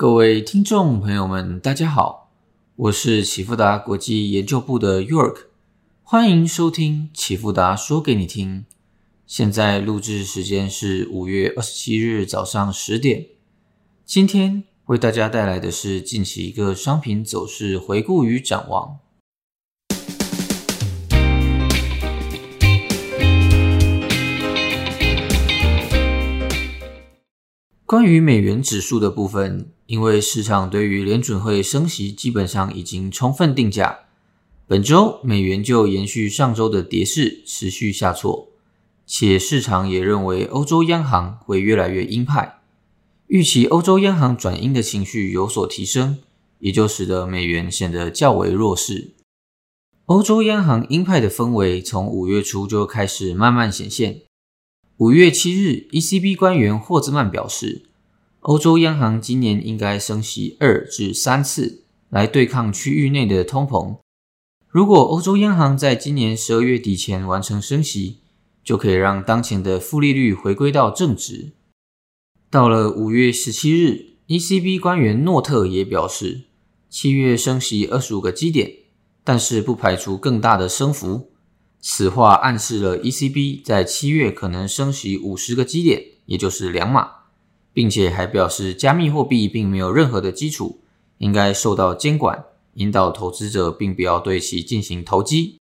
各位听众朋友们，大家好，我是启富达国际研究部的 York，欢迎收听启富达说给你听。现在录制时间是五月二十七日早上十点。今天为大家带来的是近期一个商品走势回顾与展望。关于美元指数的部分，因为市场对于联准会升息基本上已经充分定价，本周美元就延续上周的跌势，持续下挫，且市场也认为欧洲央行会越来越鹰派，预期欧洲央行转鹰的情绪有所提升，也就使得美元显得较为弱势。欧洲央行鹰派的氛围从五月初就开始慢慢显现。五月七日，ECB 官员霍兹曼表示，欧洲央行今年应该升息二至三次，来对抗区域内的通膨。如果欧洲央行在今年十二月底前完成升息，就可以让当前的负利率回归到正值。到了五月十七日，ECB 官员诺特也表示，七月升息二十五个基点，但是不排除更大的升幅。此话暗示了 ECB 在七月可能升息五十个基点，也就是两码，并且还表示加密货币并没有任何的基础，应该受到监管，引导投资者并不要对其进行投机。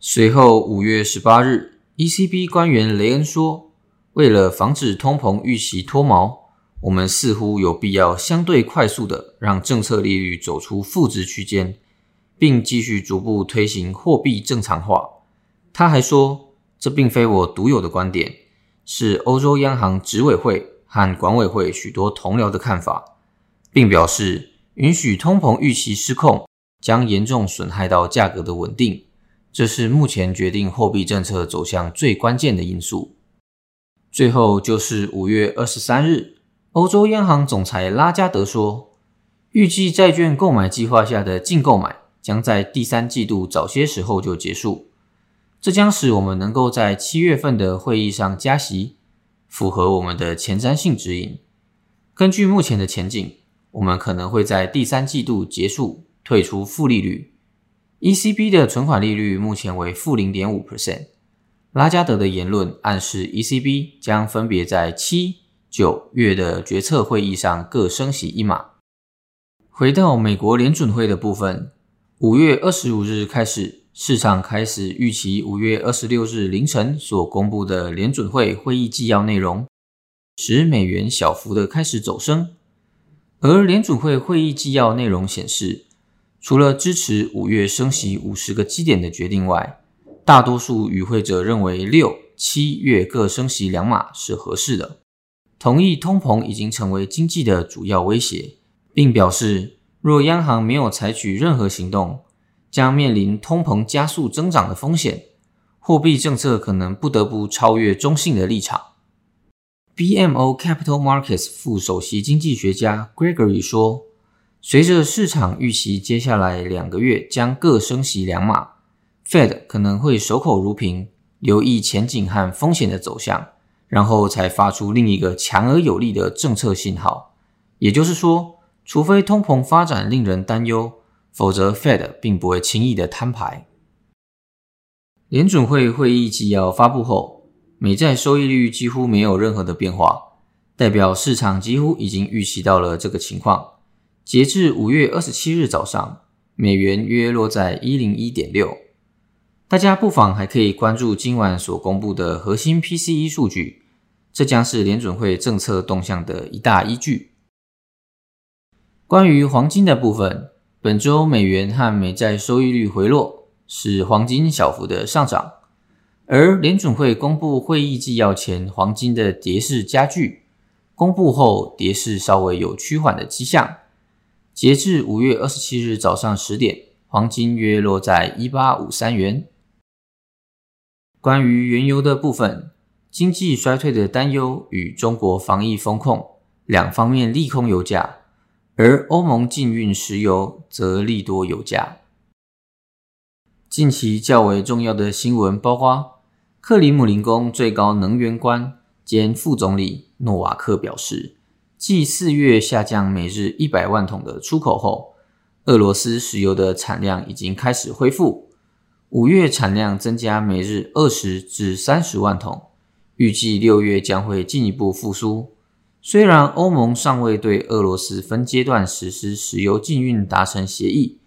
随后五月十八日，ECB 官员雷恩说：“为了防止通膨预期脱锚，我们似乎有必要相对快速的让政策利率走出负值区间。”并继续逐步推行货币正常化。他还说，这并非我独有的观点，是欧洲央行执委会和管委会许多同僚的看法，并表示，允许通膨预期失控将严重损害到价格的稳定，这是目前决定货币政策走向最关键的因素。最后就是五月二十三日，欧洲央行总裁拉加德说，预计债券购买计划下的净购买。将在第三季度早些时候就结束，这将使我们能够在七月份的会议上加息，符合我们的前瞻性指引。根据目前的前景，我们可能会在第三季度结束退出负利率。ECB 的存款利率目前为负零点五 percent。拉加德的言论暗示 ECB 将分别在七、九月的决策会议上各升息一码。回到美国联准会的部分。五月二十五日开始，市场开始预期五月二十六日凌晨所公布的联准会会议纪要内容，使美元小幅的开始走升。而联准会会议纪要内容显示，除了支持五月升息五十个基点的决定外，大多数与会者认为六、七月各升息两码是合适的，同意通膨已经成为经济的主要威胁，并表示。若央行没有采取任何行动，将面临通膨加速增长的风险，货币政策可能不得不超越中性的立场。BMO Capital Markets 副首席经济学家 Gregory 说：“随着市场预期接下来两个月将各升息两码，Fed 可能会守口如瓶，留意前景和风险的走向，然后才发出另一个强而有力的政策信号。也就是说。”除非通膨发展令人担忧，否则 Fed 并不会轻易的摊牌。联准会会议纪要发布后，美债收益率几乎没有任何的变化，代表市场几乎已经预期到了这个情况。截至五月二十七日早上，美元约落在一零一点六。大家不妨还可以关注今晚所公布的核心 PCE 数据，这将是联准会政策动向的一大依据。关于黄金的部分，本周美元和美债收益率回落，使黄金小幅的上涨。而联准会公布会议纪要前，黄金的跌势加剧；公布后，跌势稍微有趋缓的迹象。截至五月二十七日早上十点，黄金约落在一八五三元。关于原油的部分，经济衰退的担忧与中国防疫风控两方面利空油价。而欧盟禁运石油则利多油价。近期较为重要的新闻包括：克里姆林宫最高能源官兼副总理诺瓦克表示，继四月下降每日一百万桶的出口后，俄罗斯石油的产量已经开始恢复。五月产量增加每日二十至三十万桶，预计六月将会进一步复苏。虽然欧盟尚未对俄罗斯分阶段实施石油禁运达成协议，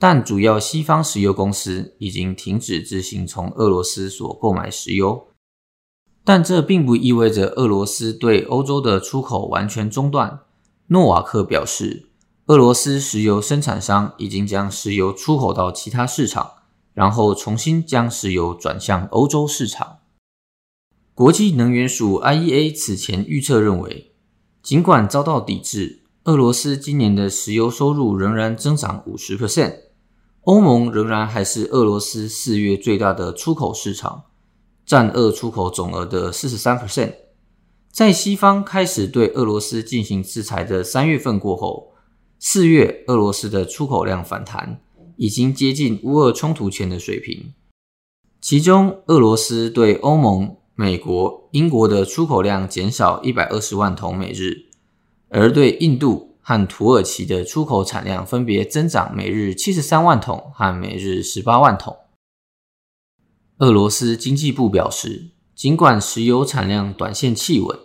但主要西方石油公司已经停止执行从俄罗斯所购买石油。但这并不意味着俄罗斯对欧洲的出口完全中断。诺瓦克表示，俄罗斯石油生产商已经将石油出口到其他市场，然后重新将石油转向欧洲市场。国际能源署 （IEA） 此前预测认为，尽管遭到抵制，俄罗斯今年的石油收入仍然增长五十 percent。欧盟仍然还是俄罗斯四月最大的出口市场。占俄出口总额的四十三 percent，在西方开始对俄罗斯进行制裁的三月份过后，四月俄罗斯的出口量反弹，已经接近乌俄冲突前的水平。其中，俄罗斯对欧盟、美国、英国的出口量减少一百二十万桶每日，而对印度和土耳其的出口产量分别增长每日七十三万桶和每日十八万桶。俄罗斯经济部表示，尽管石油产量短线企稳，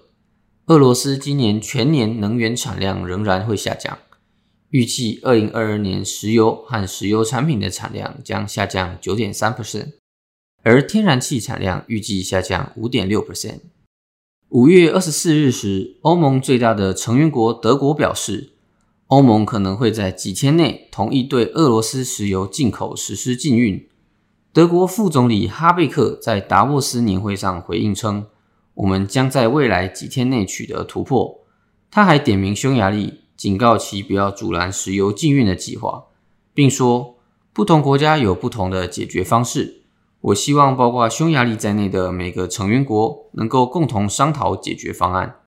俄罗斯今年全年能源产量仍然会下降。预计二零二二年石油和石油产品的产量将下降九点三 percent，而天然气产量预计下降五点六 percent。五月二十四日时，欧盟最大的成员国德国表示，欧盟可能会在几天内同意对俄罗斯石油进口实施禁运。德国副总理哈贝克在达沃斯年会上回应称：“我们将在未来几天内取得突破。”他还点名匈牙利，警告其不要阻拦石油禁运的计划，并说：“不同国家有不同的解决方式。我希望包括匈牙利在内的每个成员国能够共同商讨解决方案。”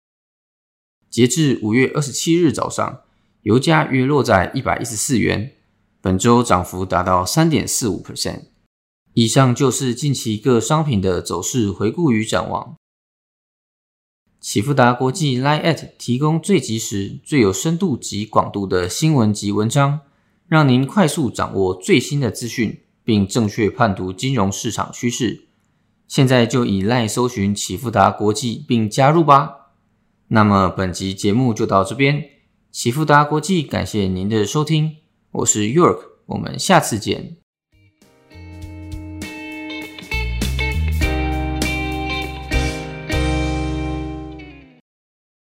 截至五月二十七日早上，油价约落在一百一十四元，本周涨幅达到三点四五 percent。以上就是近期各商品的走势回顾与展望。启富达国际 Line@ at 提供最及时、最有深度及广度的新闻及文章，让您快速掌握最新的资讯，并正确判读金融市场趋势。现在就以赖搜寻启富达国际并加入吧。那么本集节目就到这边，启富达国际感谢您的收听，我是 York，我们下次见。